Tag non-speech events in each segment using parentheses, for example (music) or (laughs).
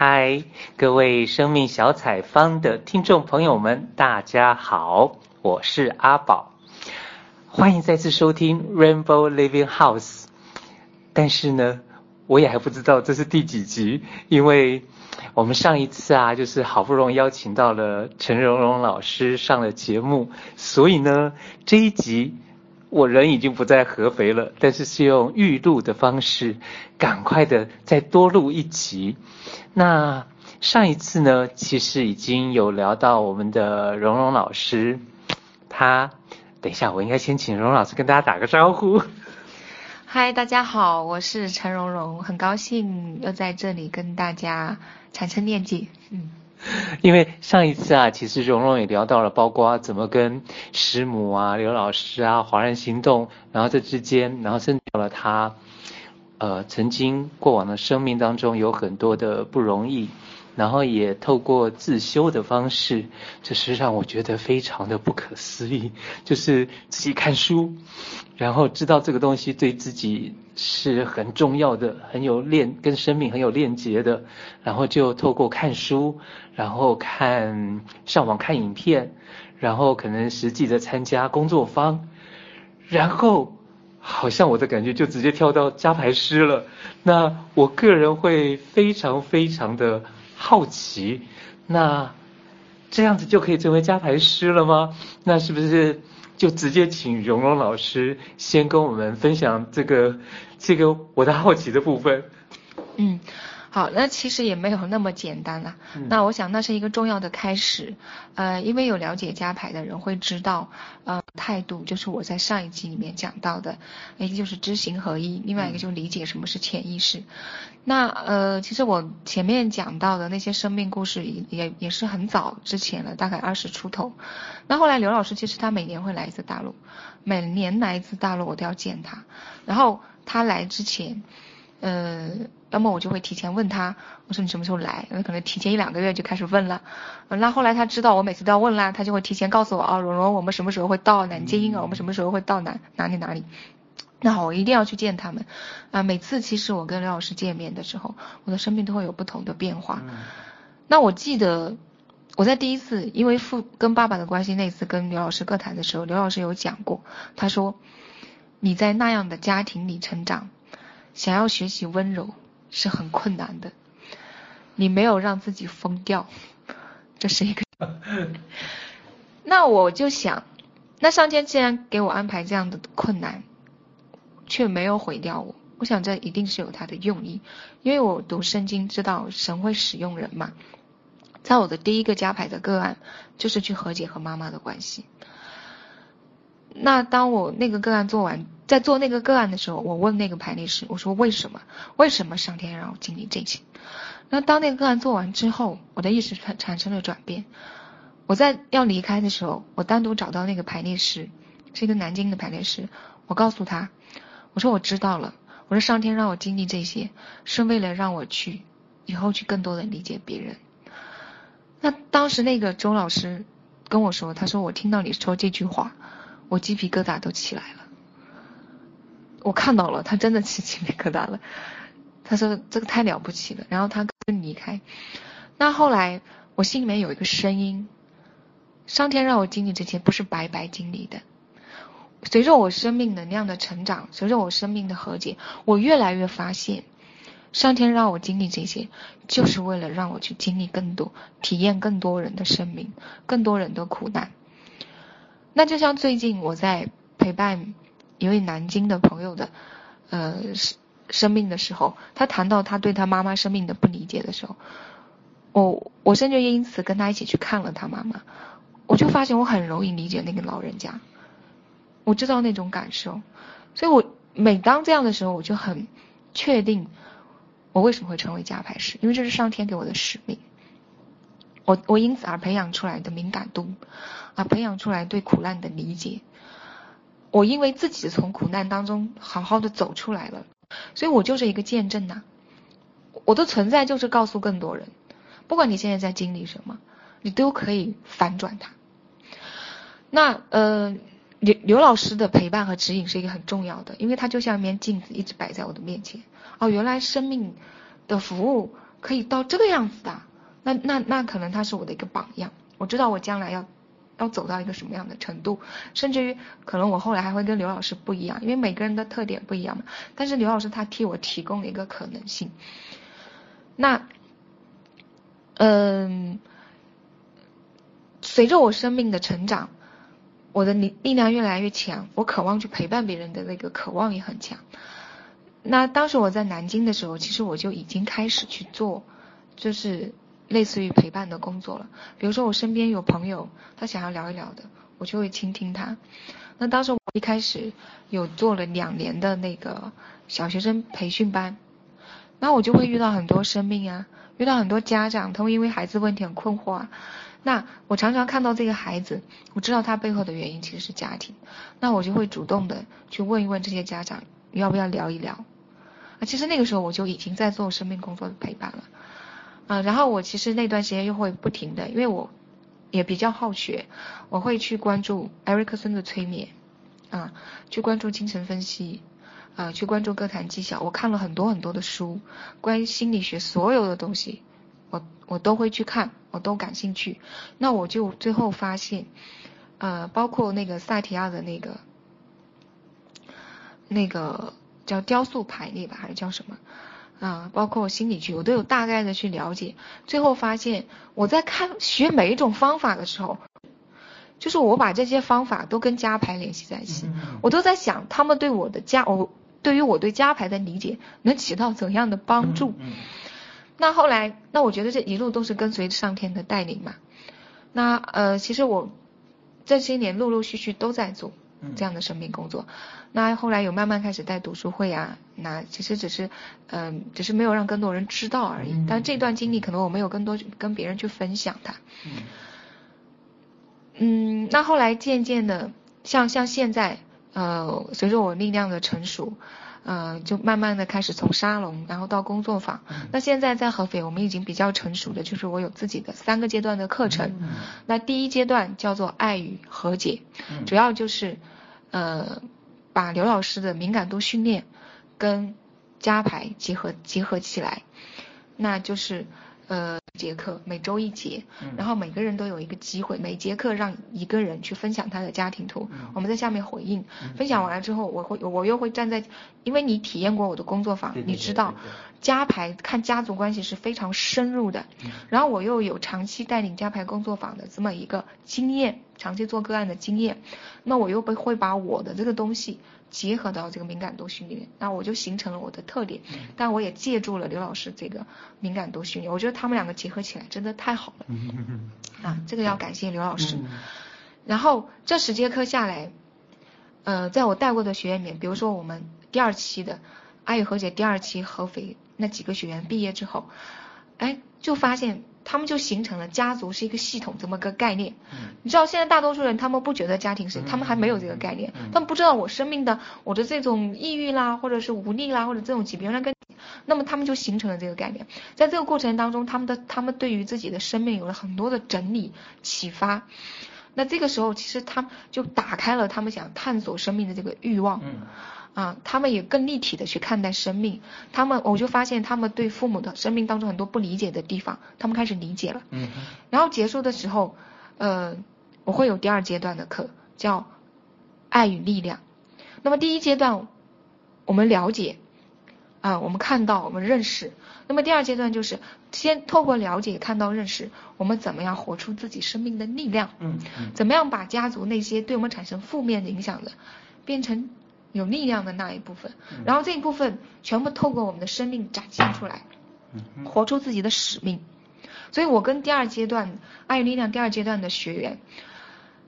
嗨，各位生命小采访的听众朋友们，大家好，我是阿宝，欢迎再次收听 Rainbow Living House。但是呢，我也还不知道这是第几集，因为我们上一次啊，就是好不容易邀请到了陈蓉蓉老师上了节目，所以呢，这一集。我人已经不在合肥了，但是是用预录的方式，赶快的再多录一集。那上一次呢，其实已经有聊到我们的蓉蓉老师，他等一下，我应该先请蓉蓉老师跟大家打个招呼。嗨，大家好，我是陈蓉蓉，很高兴又在这里跟大家产生链接。嗯。因为上一次啊，其实蓉蓉也聊到了，包括怎么跟师母啊、刘老师啊、华人行动，然后这之间，然后甚至到了他，呃，曾经过往的生命当中有很多的不容易。然后也透过自修的方式，这是让我觉得非常的不可思议。就是自己看书，然后知道这个东西对自己是很重要的，很有链，跟生命很有链接的。然后就透过看书，然后看上网看影片，然后可能实际的参加工作坊，然后好像我的感觉就直接跳到加排师了。那我个人会非常非常的。好奇，那这样子就可以成为加排师了吗？那是不是就直接请蓉蓉老师先跟我们分享这个这个我的好奇的部分？嗯。好，那其实也没有那么简单啦。嗯、那我想那是一个重要的开始，呃，因为有了解加牌的人会知道，呃，态度就是我在上一集里面讲到的，一个就是知行合一，另外一个就是理解什么是潜意识。嗯、那呃，其实我前面讲到的那些生命故事也也也是很早之前了，大概二十出头。那后来刘老师其实他每年会来一次大陆，每年来一次大陆我都要见他，然后他来之前。呃，要么我就会提前问他，我说你什么时候来？那可能提前一两个月就开始问了。那后来他知道我每次都要问啦，他就会提前告诉我啊，蓉蓉，我们什么时候会到南京啊？我们什么时候会到哪哪里哪里？那好，我一定要去见他们。啊，每次其实我跟刘老师见面的时候，我的生命都会有不同的变化。那我记得我在第一次因为父跟爸爸的关系那次跟刘老师各谈的时候，刘老师有讲过，他说你在那样的家庭里成长。想要学习温柔是很困难的，你没有让自己疯掉，这是一个。(laughs) 那我就想，那上天既然给我安排这样的困难，却没有毁掉我，我想这一定是有他的用意，因为我读圣经知道神会使用人嘛。在我的第一个加排的个案，就是去和解和妈妈的关系。那当我那个个案做完，在做那个个案的时候，我问那个排列师，我说为什么？为什么上天让我经历这些？那当那个个案做完之后，我的意识产产生了转变。我在要离开的时候，我单独找到那个排列师，是一个南京的排列师。我告诉他，我说我知道了。我说上天让我经历这些，是为了让我去以后去更多的理解别人。那当时那个周老师跟我说，他说我听到你说这句话。我鸡皮疙瘩都起来了，我看到了，他真的起鸡皮疙瘩了。他说这个太了不起了，然后他跟离开。那后来我心里面有一个声音，上天让我经历这些，不是白白经历的。随着我生命能量的成长，随着我生命的和解，我越来越发现，上天让我经历这些，就是为了让我去经历更多，体验更多人的生命，更多人的苦难。那就像最近我在陪伴一位南京的朋友的，呃，生生命的时候，他谈到他对他妈妈生命的不理解的时候，我我甚至因此跟他一起去看了他妈妈，我就发现我很容易理解那个老人家，我知道那种感受，所以我每当这样的时候，我就很确定我为什么会成为家排师，因为这是上天给我的使命。我我因此而培养出来的敏感度，啊，培养出来对苦难的理解。我因为自己从苦难当中好好的走出来了，所以我就是一个见证呐。我的存在就是告诉更多人，不管你现在在经历什么，你都可以反转它。那呃，刘刘老师的陪伴和指引是一个很重要的，因为他就像一面镜子，一直摆在我的面前。哦，原来生命的服务。可以到这个样子的，那那那可能他是我的一个榜样，我知道我将来要要走到一个什么样的程度，甚至于可能我后来还会跟刘老师不一样，因为每个人的特点不一样嘛。但是刘老师他替我提供了一个可能性。那，嗯，随着我生命的成长。我的力力量越来越强，我渴望去陪伴别人的那个渴望也很强。那当时我在南京的时候，其实我就已经开始去做，就是类似于陪伴的工作了。比如说我身边有朋友，他想要聊一聊的，我就会倾听他。那当时我一开始有做了两年的那个小学生培训班，那我就会遇到很多生命啊，遇到很多家长，他会因为孩子问题很困惑啊。那我常常看到这个孩子，我知道他背后的原因其实是家庭，那我就会主动的去问一问这些家长，要不要聊一聊？啊，其实那个时候我就已经在做生命工作的陪伴了，啊，然后我其实那段时间又会不停的，因为我也比较好学，我会去关注艾瑞克森的催眠，啊，去关注精神分析，啊，去关注个谈技巧，我看了很多很多的书，关于心理学所有的东西。我我都会去看，我都感兴趣。那我就最后发现，呃，包括那个萨提亚的那个那个叫雕塑排列吧，还是叫什么？啊、呃，包括心理学，我都有大概的去了解。最后发现，我在看学每一种方法的时候，就是我把这些方法都跟家牌联系在一起，我都在想他们对我的家，我对于我对家牌的理解能起到怎样的帮助。那后来，那我觉得这一路都是跟随上天的带领嘛。那呃，其实我这些年陆陆续续都在做这样的生命工作。嗯、那后来有慢慢开始带读书会啊，那其实只是嗯、呃，只是没有让更多人知道而已。嗯、但这段经历可能我没有更多跟别人去分享它。嗯。嗯，那后来渐渐的，像像现在，呃，随着我力量的成熟。呃，就慢慢的开始从沙龙，然后到工作坊。嗯、那现在在合肥，我们已经比较成熟的，就是我有自己的三个阶段的课程。嗯、那第一阶段叫做爱与和解，嗯、主要就是呃，把刘老师的敏感度训练跟加排结合结合起来，那就是。呃，节课每周一节，然后每个人都有一个机会，每节课让一个人去分享他的家庭图，我们在下面回应。分享完了之后，我会我又会站在，因为你体验过我的工作坊，你知道家排看家族关系是非常深入的。然后我又有长期带领家排工作坊的这么一个经验，长期做个案的经验，那我又会会把我的这个东西。结合到这个敏感度训练，那我就形成了我的特点。但我也借助了刘老师这个敏感度训练，我觉得他们两个结合起来真的太好了。啊，这个要感谢刘老师。然后这十节课下来，呃，在我带过的学员里面，比如说我们第二期的爱与和解第二期合肥那几个学员毕业之后，哎，就发现。他们就形成了家族是一个系统这么个概念，嗯、你知道现在大多数人他们不觉得家庭是，嗯、他们还没有这个概念，嗯、他们不知道我生命的我的这种抑郁啦，或者是无力啦，或者这种疾病，那跟，那么他们就形成了这个概念，在这个过程当中，他们的他们对于自己的生命有了很多的整理启发，那这个时候其实他们就打开了他们想探索生命的这个欲望。嗯啊，他们也更立体的去看待生命，他们我就发现他们对父母的生命当中很多不理解的地方，他们开始理解了。嗯。然后结束的时候，呃，我会有第二阶段的课，叫爱与力量。那么第一阶段我们了解，啊，我们看到，我们认识。那么第二阶段就是先透过了解、看到、认识，我们怎么样活出自己生命的力量？嗯嗯。怎么样把家族那些对我们产生负面的影响的，变成。有力量的那一部分，然后这一部分全部透过我们的生命展现出来，活出自己的使命。所以我跟第二阶段爱与力量第二阶段的学员，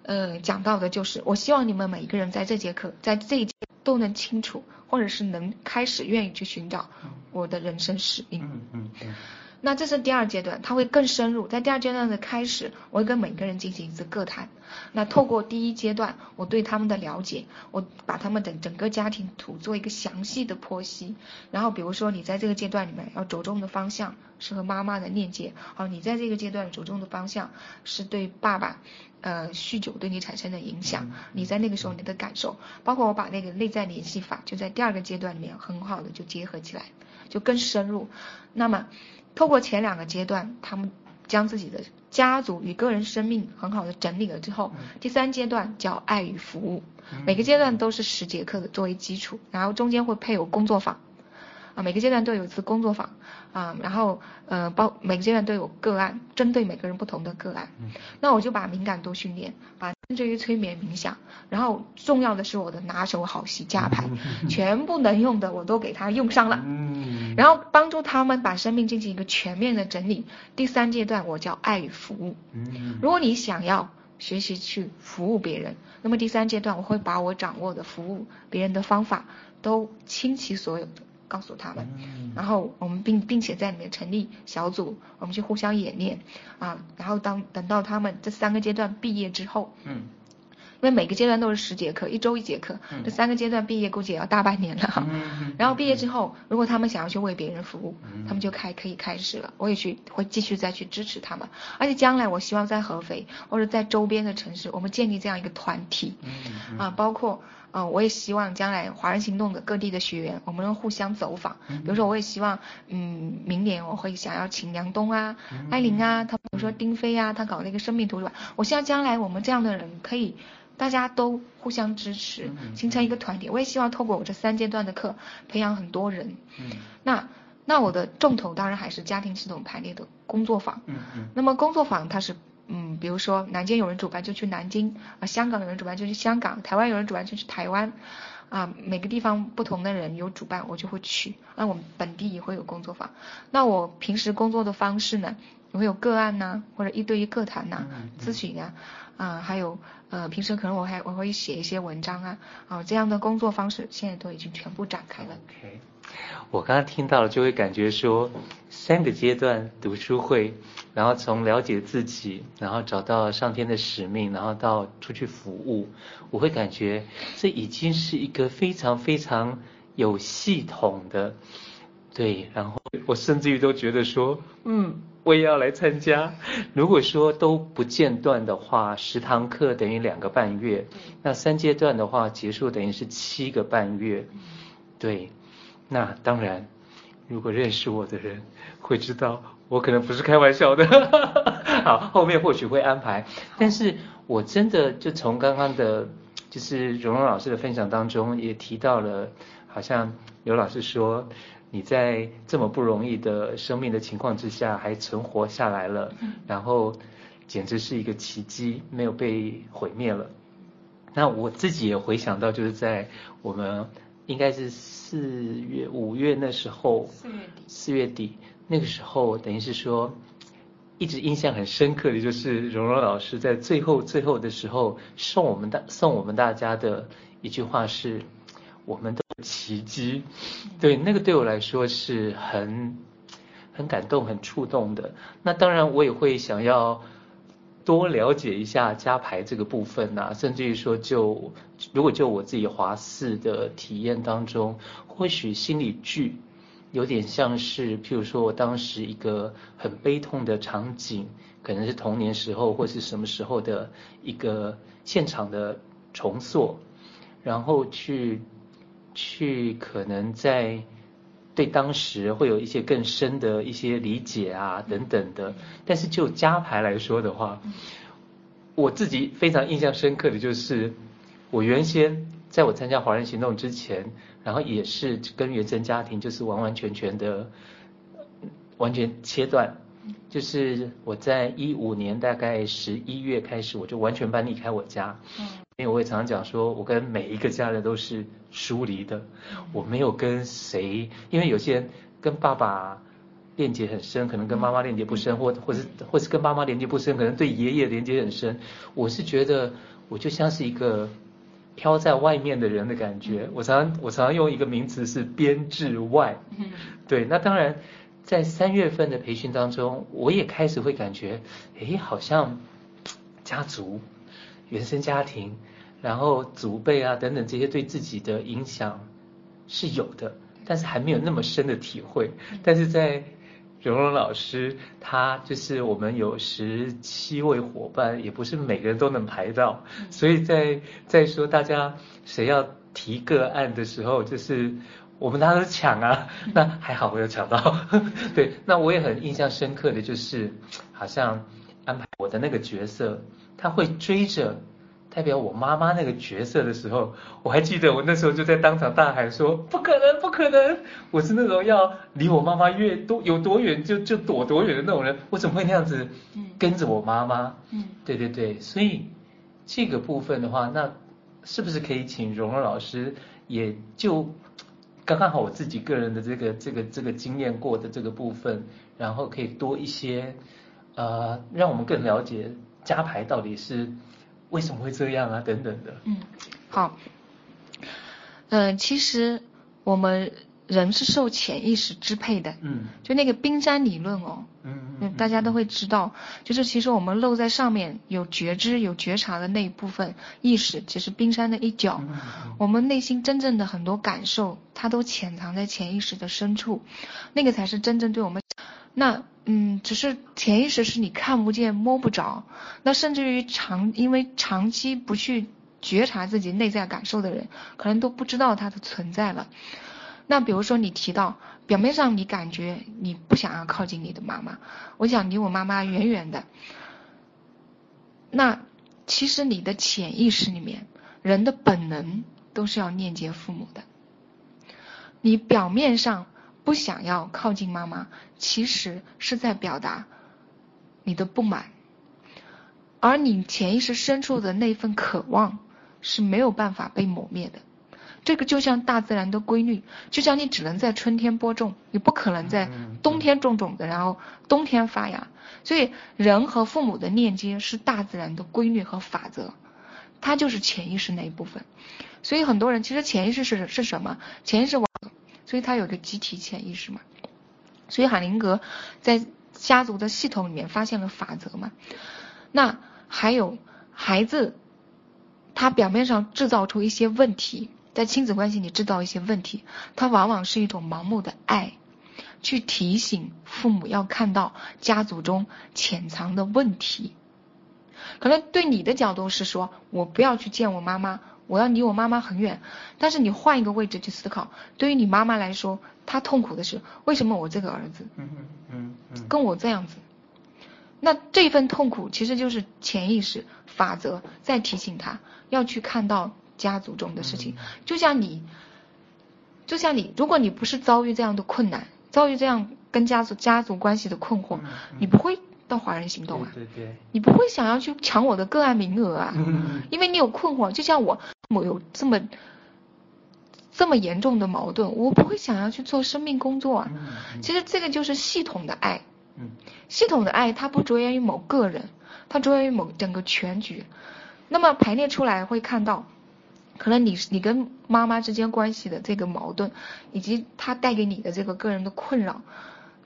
呃，讲到的就是，我希望你们每一个人在这节课，在这一节都能清楚，或者是能开始愿意去寻找我的人生使命。嗯嗯嗯。那这是第二阶段，它会更深入。在第二阶段的开始，我会跟每个人进行一次个谈。那透过第一阶段，我对他们的了解，我把他们的整个家庭图做一个详细的剖析。然后比如说，你在这个阶段里面要着重的方向是和妈妈的链接，好，你在这个阶段着重的方向是对爸爸，呃，酗酒对你产生的影响。你在那个时候你的感受，包括我把那个内在联系法就在第二个阶段里面很好的就结合起来，就更深入。那么。透过前两个阶段，他们将自己的家族与个人生命很好的整理了之后，第三阶段叫爱与服务。每个阶段都是十节课的作为基础，然后中间会配有工作坊。啊，每个阶段都有一次工作坊，啊，然后呃，包每个阶段都有个案，针对每个人不同的个案。嗯。那我就把敏感度训练，把甚至于催眠冥想，然后重要的是我的拿手好戏加 (laughs) 牌，全部能用的我都给他用上了。嗯。然后帮助他们把生命进行一个全面的整理。第三阶段我叫爱与服务。嗯。如果你想要学习去服务别人，那么第三阶段我会把我掌握的服务别人的方法都倾其所有的。告诉他们，然后我们并并且在里面成立小组，我们去互相演练。啊，然后当等到他们这三个阶段毕业之后，嗯，因为每个阶段都是十节课，一周一节课，嗯、这三个阶段毕业估计也要大半年了。哈。嗯、(laughs) 然后毕业之后，如果他们想要去为别人服务，嗯、他们就开可以开始了，我也去会继续再去支持他们，而且将来我希望在合肥或者在周边的城市，我们建立这样一个团体，嗯嗯、啊，包括。嗯、呃，我也希望将来华人行动的各地的学员，我们能互相走访。比如说，我也希望，嗯，明年我会想要请梁冬啊、艾琳啊，他比如说丁飞啊，他搞那个生命图书馆。我希望将来我们这样的人可以，大家都互相支持，形成一个团体。我也希望透过我这三阶段的课，培养很多人。嗯。那那我的重头当然还是家庭系统排列的工作坊。嗯嗯。那么工作坊它是。嗯，比如说南京有人主办就去南京啊，香港有人主办就去香港，台湾有人主办就去台湾，啊，每个地方不同的人有主办我就会去。那我们本地也会有工作坊。那我平时工作的方式呢，我会有个案呐、啊，或者一对一个谈呐、啊，咨询啊，啊，还有呃，平时可能我还我会写一些文章啊，啊，这样的工作方式现在都已经全部展开了。Okay. 我刚刚听到了，就会感觉说，三个阶段读书会，然后从了解自己，然后找到上天的使命，然后到出去服务，我会感觉这已经是一个非常非常有系统的，对，然后我甚至于都觉得说，嗯，我也要来参加。如果说都不间断的话，十堂课等于两个半月，那三阶段的话结束等于是七个半月，对。那当然，如果认识我的人会知道，我可能不是开玩笑的。(laughs) 好，后面或许会安排。但是我真的就从刚刚的，就是蓉蓉老师的分享当中，也提到了，好像刘老师说，你在这么不容易的生命的情况之下还存活下来了，然后简直是一个奇迹，没有被毁灭了。那我自己也回想到，就是在我们。应该是四月、五月那时候，四月底，四月底那个时候，等于是说，一直印象很深刻的就是蓉蓉老师在最后、最后的时候送我们大送我们大家的一句话是：“我们都有奇迹。”对，那个对我来说是很很感动、很触动的。那当然，我也会想要。多了解一下加牌这个部分呐、甚至于说就如果就我自己华四的体验当中，或许心理剧有点像是，譬如说我当时一个很悲痛的场景，可能是童年时候或是什么时候的一个现场的重塑，然后去去可能在。对当时会有一些更深的一些理解啊等等的，但是就家牌来说的话，我自己非常印象深刻的就是，我原先在我参加华人行动之前，然后也是跟原生家庭就是完完全全的完全切断，就是我在一五年大概十一月开始，我就完全搬离开我家。因为我也常常讲说，我跟每一个家人都是疏离的，我没有跟谁，因为有些人跟爸爸链接很深，可能跟妈妈链接不深，或或是或是跟妈妈连接不深，可能对爷爷连接很深。我是觉得，我就像是一个飘在外面的人的感觉。我常常我常常用一个名词是编制外。对，那当然在三月份的培训当中，我也开始会感觉，诶，好像家族。原生家庭，然后祖辈啊等等这些对自己的影响是有的，但是还没有那么深的体会。但是在蓉蓉老师，他就是我们有十七位伙伴，也不是每个人都能排到，所以在在说大家谁要提个案的时候，就是我们大家都抢啊，那还好我有抢到。(laughs) 对，那我也很印象深刻的就是，好像安排我的那个角色，他会追着。代表我妈妈那个角色的时候，我还记得我那时候就在当场大喊说：“不可能，不可能！我是那种要离我妈妈越多有多远就就躲多远的那种人，我怎么会那样子跟着我妈妈？”嗯，对对对，所以这个部分的话，那是不是可以请蓉蓉老师也就刚刚好我自己个人的这个这个这个经验过的这个部分，然后可以多一些呃，让我们更了解加牌到底是。为什么会这样啊？等等的。嗯，好。嗯、呃，其实我们人是受潜意识支配的。嗯。就那个冰山理论哦。嗯嗯。大家都会知道，就是其实我们露在上面有觉知、有觉察的那一部分意识，其实冰山的一角。嗯嗯。我们内心真正的很多感受，它都潜藏在潜意识的深处，那个才是真正对我们。那。嗯，只是潜意识是你看不见摸不着，那甚至于长因为长期不去觉察自己内在感受的人，可能都不知道它的存在了。那比如说你提到表面上你感觉你不想要靠近你的妈妈，我想离我妈妈远远的。那其实你的潜意识里面，人的本能都是要链接父母的。你表面上。不想要靠近妈妈，其实是在表达你的不满，而你潜意识深处的那份渴望是没有办法被抹灭的。这个就像大自然的规律，就像你只能在春天播种，你不可能在冬天种种子，然后冬天发芽。所以人和父母的链接是大自然的规律和法则，它就是潜意识那一部分。所以很多人其实潜意识是是什么？潜意识往。所以他有个集体潜意识嘛，所以海灵格在家族的系统里面发现了法则嘛。那还有孩子，他表面上制造出一些问题，在亲子关系里制造一些问题，他往往是一种盲目的爱，去提醒父母要看到家族中潜藏的问题。可能对你的角度是说，我不要去见我妈妈。我要离我妈妈很远，但是你换一个位置去思考，对于你妈妈来说，她痛苦的是为什么我这个儿子，嗯嗯嗯，跟我这样子，那这份痛苦其实就是潜意识法则在提醒他要去看到家族中的事情，就像你，就像你，如果你不是遭遇这样的困难，遭遇这样跟家族家族关系的困惑，你不会。到华人行动啊，对对对，你不会想要去抢我的个案名额啊，嗯，因为你有困惑，就像我，我有这么这么严重的矛盾，我不会想要去做生命工作啊。嗯，其实这个就是系统的爱，嗯，系统的爱它不着眼于某个人，它着眼于某整个全局。那么排列出来会看到，可能你你跟妈妈之间关系的这个矛盾，以及它带给你的这个个人的困扰。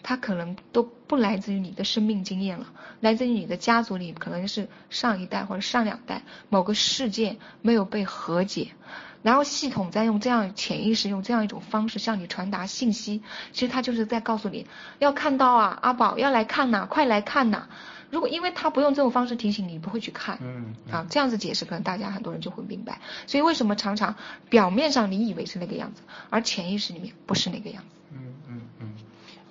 他可能都不来自于你的生命经验了，来自于你的家族里可能是上一代或者上两代某个事件没有被和解，然后系统在用这样潜意识用这样一种方式向你传达信息，其实它就是在告诉你要看到啊，阿宝要来看呐，快来看呐。如果因为他不用这种方式提醒你，不会去看，嗯，啊，这样子解释可能大家很多人就会明白。所以为什么常常表面上你以为是那个样子，而潜意识里面不是那个样子？嗯。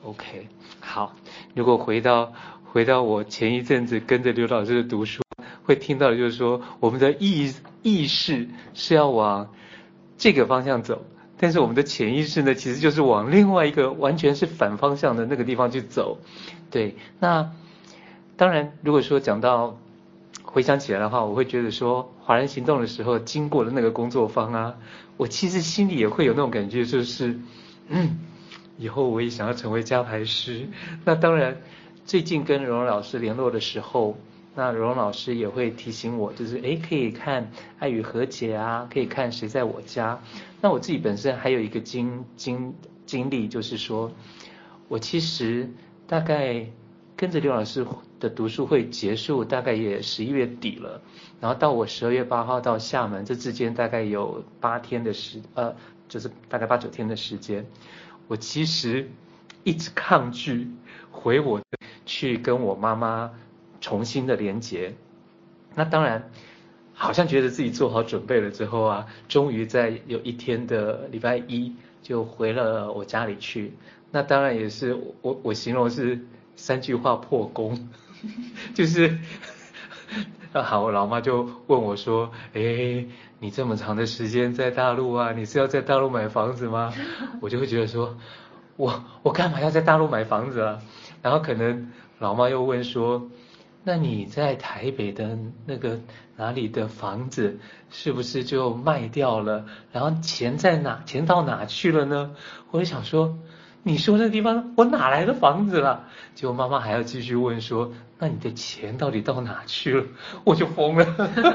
OK，好。如果回到回到我前一阵子跟着刘老师的读书，会听到的就是说，我们的意意识是要往这个方向走，但是我们的潜意识呢，其实就是往另外一个完全是反方向的那个地方去走。对，那当然，如果说讲到回想起来的话，我会觉得说，华人行动的时候经过了那个工作坊啊，我其实心里也会有那种感觉，就是嗯。以后我也想要成为家排师。(laughs) 那当然，最近跟蓉蓉老师联络的时候，那蓉蓉老师也会提醒我，就是诶，可以看《爱与和解》啊，可以看《谁在我家》。那我自己本身还有一个经经经历，就是说，我其实大概跟着刘老师的读书会结束，大概也十一月底了。然后到我十二月八号到厦门，这之间大概有八天的时，呃，就是大概八九天的时间。我其实一直抗拒回我去跟我妈妈重新的连接。那当然，好像觉得自己做好准备了之后啊，终于在有一天的礼拜一就回了我家里去。那当然也是我我形容是三句话破功，(laughs) 就是，(laughs) 好，我老妈就问我说，哎，你这么长的时间在大陆啊，你是要在大陆买房子吗？我就会觉得说，我我干嘛要在大陆买房子啊？然后可能老妈又问说，那你在台北的那个哪里的房子是不是就卖掉了？然后钱在哪？钱到哪去了呢？我就想说。你说那地方我哪来的房子了？结果妈妈还要继续问说，那你的钱到底到哪去了？我就疯了，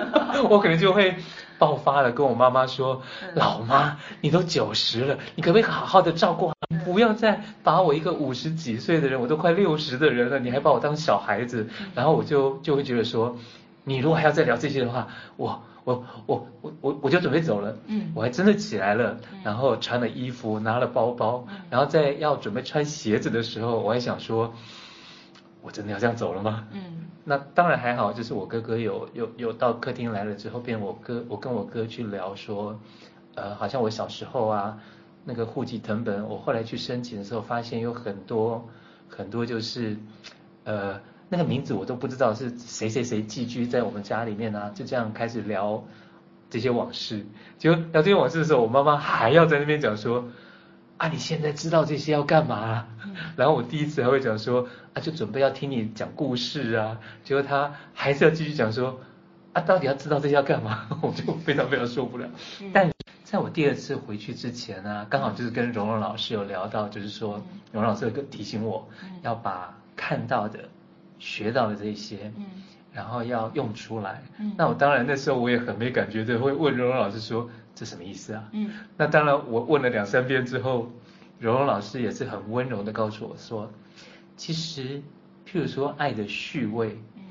(laughs) 我可能就会爆发了，跟我妈妈说，老妈，你都九十了，你可不可以好好的照顾好？你不要再把我一个五十几岁的人，我都快六十的人了，你还把我当小孩子？然后我就就会觉得说，你如果还要再聊这些的话，我。我我我我我就准备走了，嗯，我还真的起来了，然后穿了衣服，拿了包包，然后在要准备穿鞋子的时候，我还想说，我真的要这样走了吗？嗯，那当然还好，就是我哥哥有有有到客厅来了之后，变我哥，我跟我哥去聊说，呃，好像我小时候啊，那个户籍謄本，我后来去申请的时候，发现有很多很多就是，呃。那个名字我都不知道是谁谁谁寄居在我们家里面啊，就这样开始聊这些往事。就聊这些往事的时候，我妈妈还要在那边讲说，啊，你现在知道这些要干嘛？然后我第一次还会讲说，啊，就准备要听你讲故事啊。结果他还是要继续讲说，啊，到底要知道这些要干嘛？(laughs) 我就非常非常受不了。但在我第二次回去之前呢，刚好就是跟蓉蓉老师有聊到，就是说蓉蓉老师有个提醒我要把看到的。学到的这些，嗯，然后要用出来，嗯，那我当然那时候我也很没感觉的，会问蓉蓉老师说，这什么意思啊？嗯，那当然我问了两三遍之后，蓉蓉老师也是很温柔的告诉我说，其实譬如说爱的序位，嗯，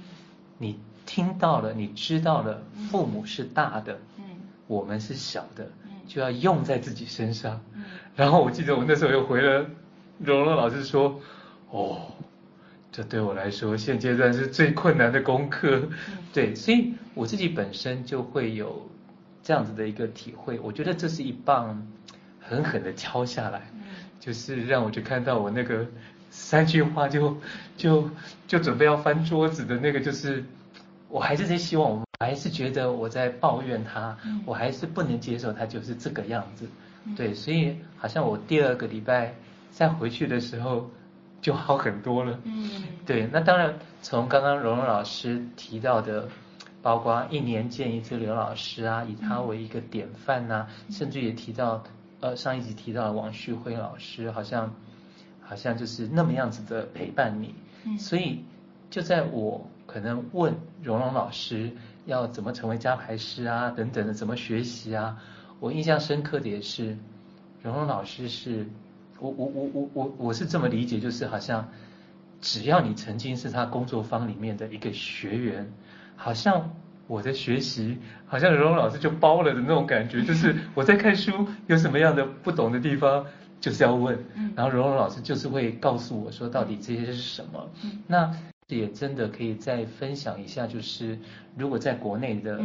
你听到了，你知道了，父母是大的，嗯，我们是小的，嗯，就要用在自己身上，嗯，然后我记得我那时候又回了蓉蓉老师说，哦。这对我来说，现阶段是最困难的功课。对，所以我自己本身就会有这样子的一个体会。我觉得这是一棒狠狠的敲下来，就是让我就看到我那个三句话就就就准备要翻桌子的那个，就是我还是在希望，我还是觉得我在抱怨他，我还是不能接受他就是这个样子。对，所以好像我第二个礼拜再回去的时候。就好很多了。嗯，对，那当然，从刚刚蓉蓉老师提到的，包括一年见一次刘老师啊，以他为一个典范呐、啊，甚至也提到，呃，上一集提到王旭辉老师，好像，好像就是那么样子的陪伴你。嗯，所以就在我可能问荣荣老师要怎么成为家排师啊，等等的，怎么学习啊，我印象深刻的也是，荣荣老师是。我我我我我我是这么理解，就是好像只要你曾经是他工作坊里面的一个学员，好像我的学习，好像蓉蓉老师就包了的那种感觉，就是我在看书有什么样的不懂的地方，就是要问，然后蓉蓉老师就是会告诉我说到底这些是什么。那也真的可以再分享一下，就是如果在国内的。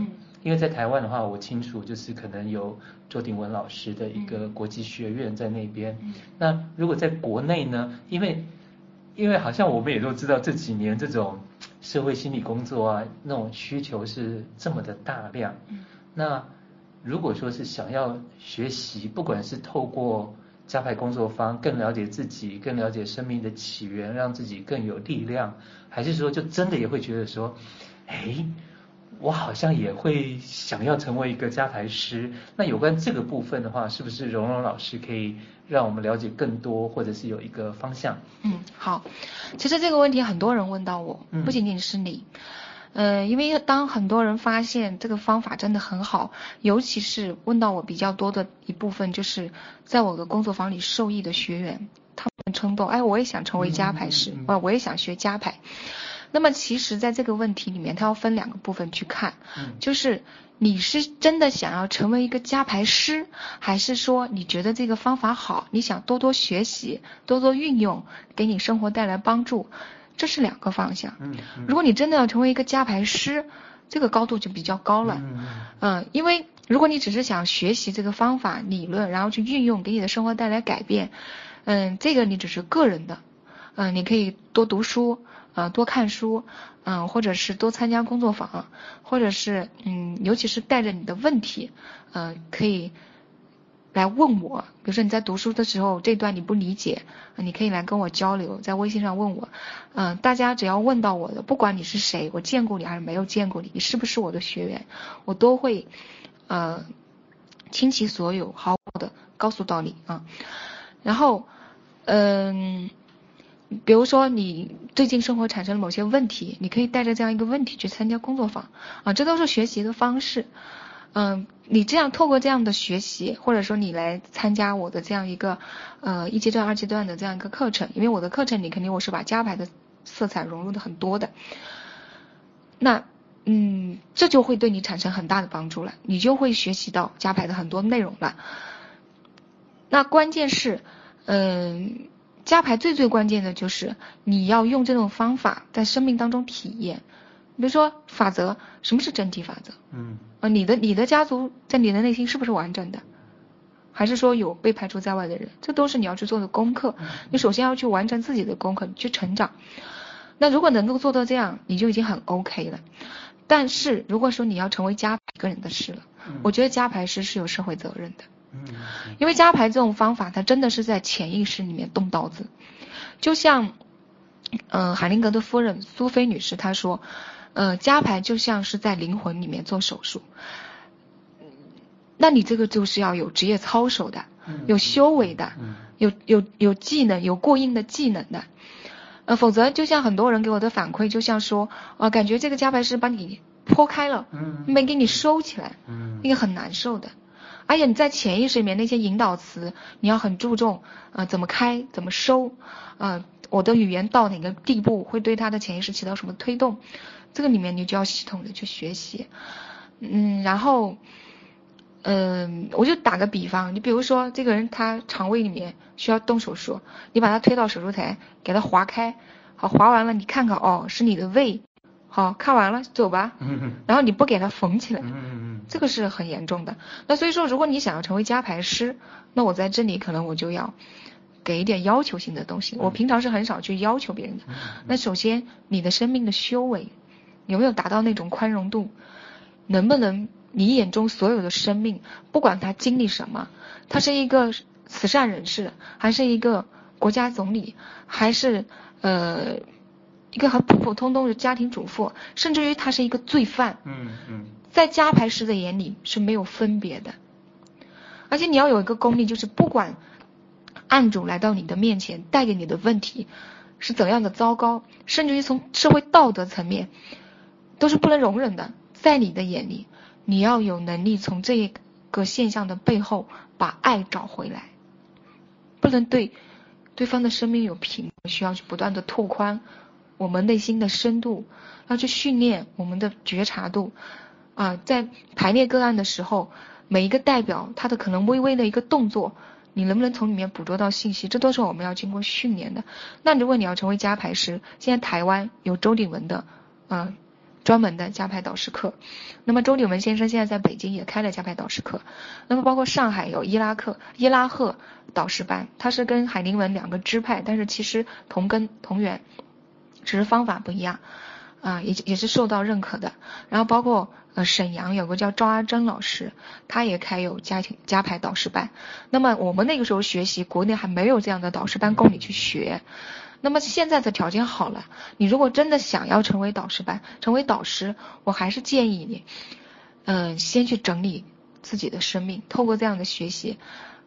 因为在台湾的话，我清楚就是可能有周鼎文老师的一个国际学院在那边。嗯、那如果在国内呢？因为因为好像我们也都知道这几年这种社会心理工作啊，那种需求是这么的大量。嗯、那如果说是想要学习，不管是透过加派工作坊更了解自己，更了解生命的起源，让自己更有力量，还是说就真的也会觉得说，哎。我好像也会想要成为一个家排师。那有关这个部分的话，是不是蓉蓉老师可以让我们了解更多，或者是有一个方向？嗯，好。其实这个问题很多人问到我，不仅仅是你。嗯、呃，因为当很多人发现这个方法真的很好，尤其是问到我比较多的一部分，就是在我的工作坊里受益的学员，他们冲动，哎，我也想成为家排师，我也想学家排。那么其实，在这个问题里面，它要分两个部分去看，嗯，就是你是真的想要成为一个加牌师，还是说你觉得这个方法好，你想多多学习，多多运用，给你生活带来帮助，这是两个方向。嗯，如果你真的要成为一个加牌师，这个高度就比较高了。嗯，嗯，因为如果你只是想学习这个方法理论，然后去运用，给你的生活带来改变，嗯，这个你只是个人的，嗯，你可以多读书，呃，多看书，嗯，或者是多参加工作坊，或者是嗯，尤其是带着你的问题，嗯，可以。来问我，比如说你在读书的时候这段你不理解，你可以来跟我交流，在微信上问我。嗯，大家只要问到我的，不管你是谁，我见过你还是没有见过你，你是不是我的学员，我都会呃倾其所有，好好的告诉到你啊。然后嗯，比如说你最近生活产生了某些问题，你可以带着这样一个问题去参加工作坊啊，这都是学习的方式。嗯，你这样透过这样的学习，或者说你来参加我的这样一个呃一阶段、二阶段的这样一个课程，因为我的课程里肯定我是把加排的色彩融入的很多的，那嗯，这就会对你产生很大的帮助了，你就会学习到加排的很多内容了。那关键是，嗯，家排最最关键的就是你要用这种方法在生命当中体验。比如说法则，什么是整体法则？嗯，啊，你的你的家族在你的内心是不是完整的？还是说有被排除在外的人？这都是你要去做的功课。你首先要去完成自己的功课，你去成长。那如果能够做到这样，你就已经很 OK 了。但是如果说你要成为加排一个人的事了，我觉得加牌师是有社会责任的。嗯，因为加牌这种方法，它真的是在潜意识里面动刀子。就像，嗯、呃，海灵格的夫人苏菲女士她说。呃，加牌就像是在灵魂里面做手术，那你这个就是要有职业操守的，有修为的，有有有技能，有过硬的技能的，呃，否则就像很多人给我的反馈，就像说，啊、呃，感觉这个加牌师把你剖开了，没给你收起来，那个很难受的，而且你在潜意识里面那些引导词，你要很注重，呃，怎么开，怎么收，呃，我的语言到哪个地步会对他的潜意识起到什么推动。这个里面你就要系统的去学习，嗯，然后，嗯，我就打个比方，你比如说这个人他肠胃里面需要动手术，你把他推到手术台，给他划开，好，划完了你看看哦，是你的胃，好，看完了走吧，然后你不给他缝起来，这个是很严重的。那所以说，如果你想要成为加排师，那我在这里可能我就要给一点要求性的东西，我平常是很少去要求别人的。那首先你的生命的修为。有没有达到那种宽容度？能不能你眼中所有的生命，不管他经历什么，他是一个慈善人士，还是一个国家总理，还是呃一个很普普通通的家庭主妇，甚至于他是一个罪犯，嗯嗯，在加排师的眼里是没有分别的。而且你要有一个功力，就是不管案主来到你的面前带给你的问题是怎样的糟糕，甚至于从社会道德层面。都是不能容忍的，在你的眼里，你要有能力从这个现象的背后把爱找回来，不能对对方的生命有评，需要去不断的拓宽我们内心的深度，要去训练我们的觉察度啊，在排列个案的时候，每一个代表他的可能微微的一个动作，你能不能从里面捕捉到信息，这都是我们要经过训练的。那如果你要成为加排师，现在台湾有周鼎文的，啊。专门的加排导师课，那么周鼎文先生现在在北京也开了加排导师课，那么包括上海有伊拉克伊拉赫导师班，他是跟海灵文两个支派，但是其实同根同源，只是方法不一样，啊，也也是受到认可的。然后包括呃沈阳有个叫赵阿珍老师，他也开有家庭家排导师班。那么我们那个时候学习，国内还没有这样的导师班供你去学。那么现在的条件好了，你如果真的想要成为导师班，成为导师，我还是建议你，嗯、呃，先去整理自己的生命，透过这样的学习，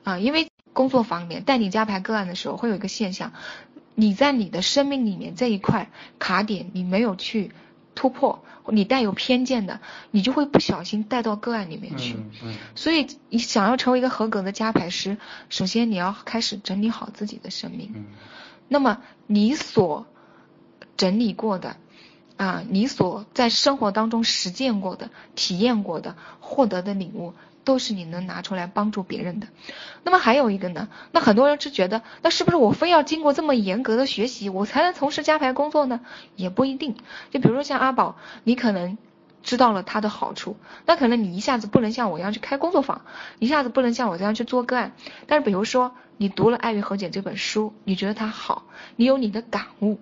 啊、因为工作坊里面带你家排个案的时候，会有一个现象，你在你的生命里面这一块卡点，你没有去突破，你带有偏见的，你就会不小心带到个案里面去。嗯嗯、所以你想要成为一个合格的加排师，首先你要开始整理好自己的生命。嗯那么你所整理过的啊，你所在生活当中实践过的、体验过的、获得的领悟，都是你能拿出来帮助别人的。那么还有一个呢，那很多人是觉得，那是不是我非要经过这么严格的学习，我才能从事家排工作呢？也不一定。就比如说像阿宝，你可能知道了它的好处。那可能你一下子不能像我一样去开工作坊，一下子不能像我这样去做个案。但是比如说你读了《爱与和解》这本书，你觉得它好，你有你的感悟，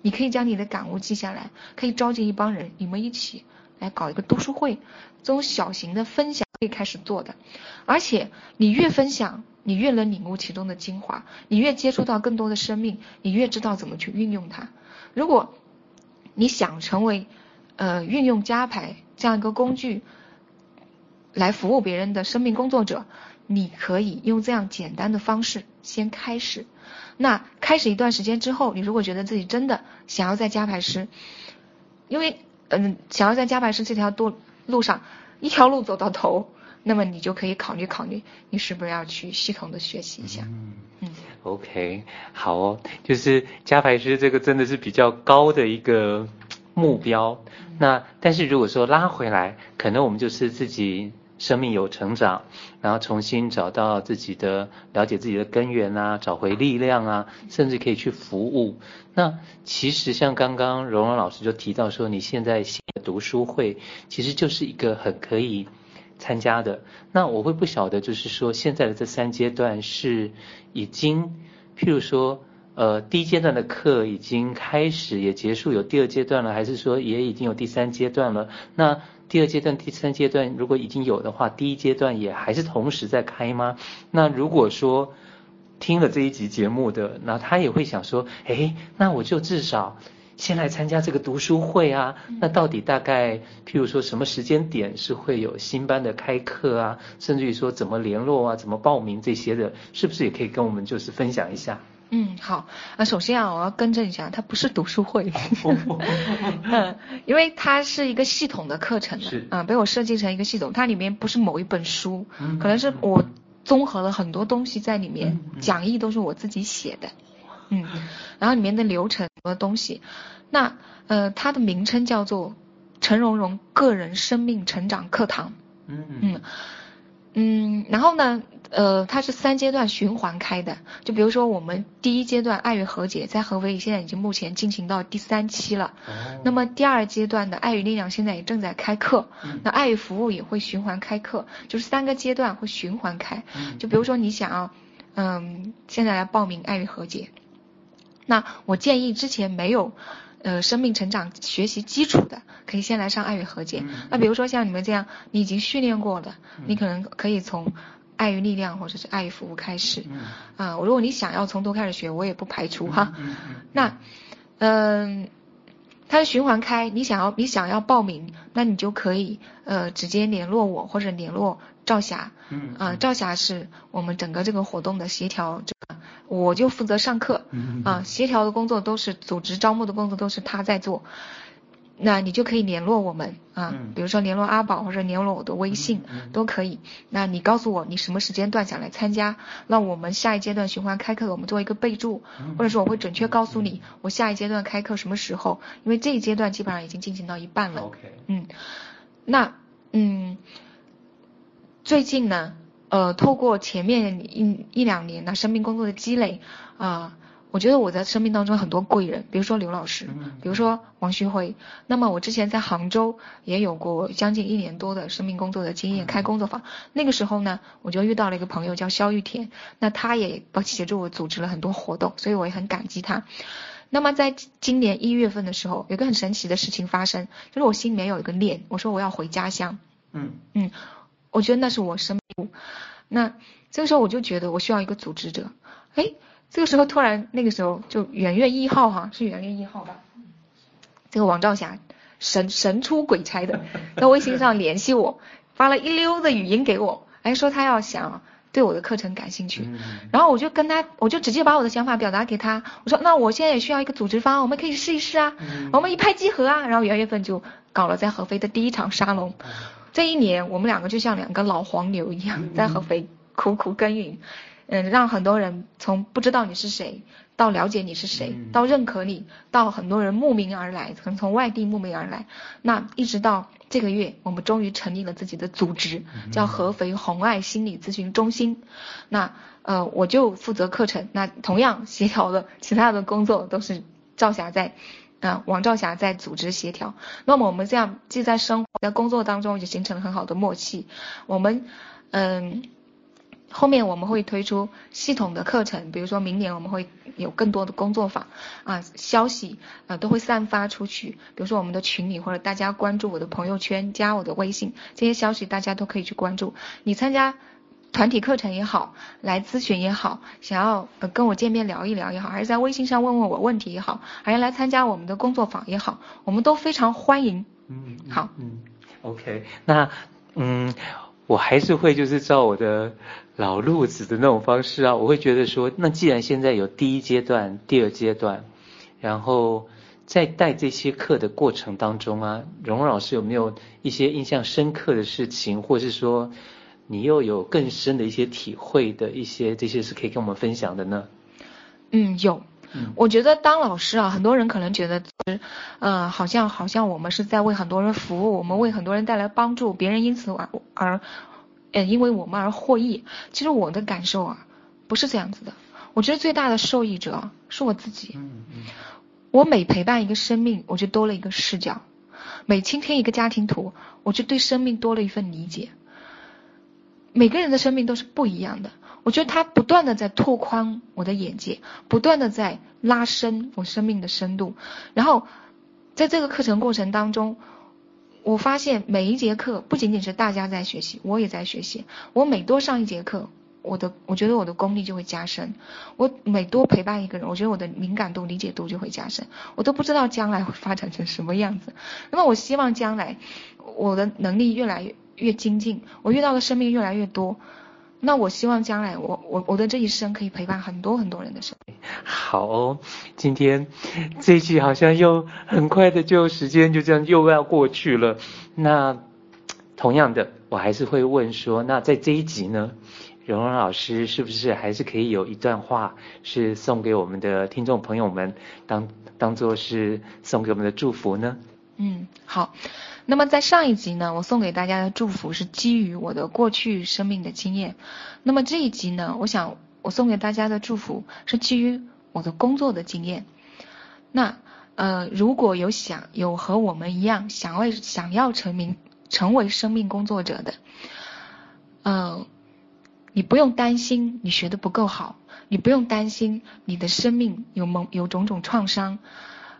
你可以将你的感悟记下来，可以召集一帮人，你们一起来搞一个读书会，这种小型的分享可以开始做的。而且你越分享，你越能领悟其中的精华，你越接触到更多的生命，你越知道怎么去运用它。如果你想成为，呃，运用加牌这样一个工具来服务别人的生命工作者，你可以用这样简单的方式先开始。那开始一段时间之后，你如果觉得自己真的想要在加牌师，因为嗯、想要在加牌师这条路路上一条路走到头，那么你就可以考虑考虑，你是不是要去系统的学习一下。嗯嗯，OK，好哦，就是加排师这个真的是比较高的一个目标。那但是如果说拉回来，可能我们就是自己生命有成长，然后重新找到自己的了解自己的根源啊，找回力量啊，甚至可以去服务。那其实像刚刚蓉蓉老师就提到说，你现在读书会其实就是一个很可以。参加的，那我会不晓得，就是说现在的这三阶段是已经，譬如说，呃，第一阶段的课已经开始也结束，有第二阶段了，还是说也已经有第三阶段了？那第二阶段、第三阶段如果已经有的话，第一阶段也还是同时在开吗？那如果说听了这一集节目的，那他也会想说，诶，那我就至少。先来参加这个读书会啊，那到底大概，譬如说什么时间点是会有新班的开课啊，甚至于说怎么联络啊，怎么报名这些的，是不是也可以跟我们就是分享一下？嗯，好。啊，首先啊，我要更正一下，它不是读书会，(laughs) 嗯，因为它是一个系统的课程的，是。啊，被我设计成一个系统，它里面不是某一本书，可能是我综合了很多东西在里面，讲义都是我自己写的。嗯，然后里面的流程和东西，那呃，它的名称叫做陈蓉蓉个人生命成长课堂。嗯嗯嗯，然后呢，呃，它是三阶段循环开的，就比如说我们第一阶段爱与和解在合肥现在已经目前进行到第三期了。哦。那么第二阶段的爱与力量现在也正在开课。嗯。那爱与服务也会循环开课，就是三个阶段会循环开。嗯。就比如说你想要，嗯，现在来报名爱与和解。那我建议之前没有，呃，生命成长学习基础的，可以先来上爱与和解。那比如说像你们这样，你已经训练过的，你可能可以从爱与力量或者是爱与服务开始。啊，如果你想要从头开始学，我也不排除哈。那，嗯，它是循环开，你想要你想要报名，那你就可以呃直接联络我或者联络赵霞。嗯。啊，赵霞是我们整个这个活动的协调者。我就负责上课，啊，协调的工作都是组织招募的工作都是他在做，那你就可以联络我们啊，比如说联络阿宝或者联络我的微信都可以。那你告诉我你什么时间段想来参加，那我们下一阶段循环开课，我们做一个备注，或者说我会准确告诉你我下一阶段开课什么时候，因为这一阶段基本上已经进行到一半了。OK，嗯，那嗯，最近呢？呃，透过前面一一两年的生命工作的积累啊，呃，我觉得我在生命当中很多贵人，比如说刘老师，比如说王旭辉。那么我之前在杭州也有过将近一年多的生命工作的经验，开工作坊。那个时候呢，我就遇到了一个朋友叫肖玉田，那他也协助我组织了很多活动，所以我也很感激他。那么在今年一月份的时候，有个很神奇的事情发生，就是我心里面有一个念，我说我要回家乡。嗯嗯。我觉得那是我生命。那这个时候我就觉得我需要一个组织者。哎，这个时候突然那个时候就元月一号哈，是元月一号吧？这个王兆霞神神出鬼差的在微信上联系我，发了一溜的语音给我，哎，说他要想对我的课程感兴趣。然后我就跟他，我就直接把我的想法表达给他。我说那我现在也需要一个组织方，我们可以试一试啊，我们一拍即合啊。然后元月份就搞了在合肥的第一场沙龙。这一年，我们两个就像两个老黄牛一样，在合肥苦苦耕耘，嗯，让很多人从不知道你是谁，到了解你是谁，到认可你，到很多人慕名而来，可能从外地慕名而来。那一直到这个月，我们终于成立了自己的组织，叫合肥红爱心理咨询中心。那呃，我就负责课程，那同样协调的其他的工作都是赵霞在，啊、呃，王赵霞在组织协调。那么我们这样既在生活在工作当中也形成了很好的默契。我们嗯。后面我们会推出系统的课程，比如说明年我们会有更多的工作坊啊，消息啊都会散发出去。比如说我们的群里或者大家关注我的朋友圈，加我的微信，这些消息大家都可以去关注。你参加团体课程也好，来咨询也好，想要呃跟我见面聊一聊也好，还是在微信上问问我问题也好，还是来参加我们的工作坊也好，我们都非常欢迎。嗯，好，嗯，OK，那嗯。我还是会就是照我的老路子的那种方式啊，我会觉得说，那既然现在有第一阶段、第二阶段，然后在带这些课的过程当中啊，蓉蓉老师有没有一些印象深刻的事情，或是说你又有更深的一些体会的一些这些是可以跟我们分享的呢？嗯，有。我觉得当老师啊，很多人可能觉得，呃，好像好像我们是在为很多人服务，我们为很多人带来帮助，别人因此而而，呃，因为我们而获益。其实我的感受啊，不是这样子的。我觉得最大的受益者是我自己。嗯嗯。我每陪伴一个生命，我就多了一个视角；每倾听一个家庭图，我就对生命多了一份理解。每个人的生命都是不一样的。我觉得他不断的在拓宽我的眼界，不断的在拉伸我生命的深度。然后，在这个课程过程当中，我发现每一节课不仅仅是大家在学习，我也在学习。我每多上一节课，我的我觉得我的功力就会加深。我每多陪伴一个人，我觉得我的敏感度、理解度就会加深。我都不知道将来会发展成什么样子。那么，我希望将来我的能力越来越越精进，我遇到的生命越来越多。那我希望将来我我我的这一生可以陪伴很多很多人的生命。好哦，今天这一期好像又很快的就时间就这样又要过去了。那同样的，我还是会问说，那在这一集呢，蓉蓉老师是不是还是可以有一段话是送给我们的听众朋友们，当当做是送给我们的祝福呢？嗯，好。那么在上一集呢，我送给大家的祝福是基于我的过去生命的经验。那么这一集呢，我想我送给大家的祝福是基于我的工作的经验。那呃，如果有想有和我们一样想为想要成名成为生命工作者的，呃，你不用担心你学的不够好，你不用担心你的生命有某有种种创伤，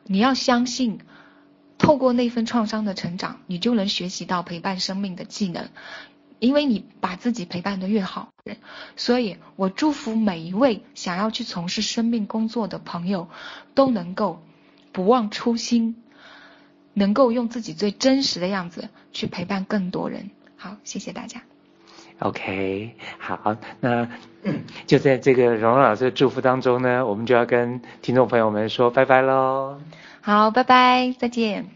你要相信。透过那份创伤的成长，你就能学习到陪伴生命的技能，因为你把自己陪伴得越好，所以我祝福每一位想要去从事生命工作的朋友，都能够不忘初心，能够用自己最真实的样子去陪伴更多人。好，谢谢大家。OK，好，那就在这个蓉蓉老师的祝福当中呢，我们就要跟听众朋友们说拜拜喽。好，拜拜，再见。